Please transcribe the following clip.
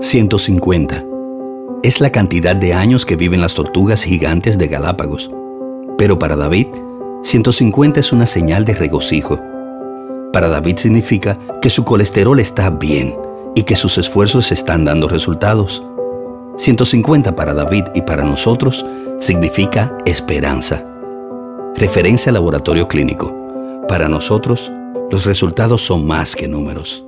150. Es la cantidad de años que viven las tortugas gigantes de Galápagos. Pero para David, 150 es una señal de regocijo. Para David significa que su colesterol está bien y que sus esfuerzos están dando resultados. 150 para David y para nosotros significa esperanza. Referencia al laboratorio clínico. Para nosotros, los resultados son más que números.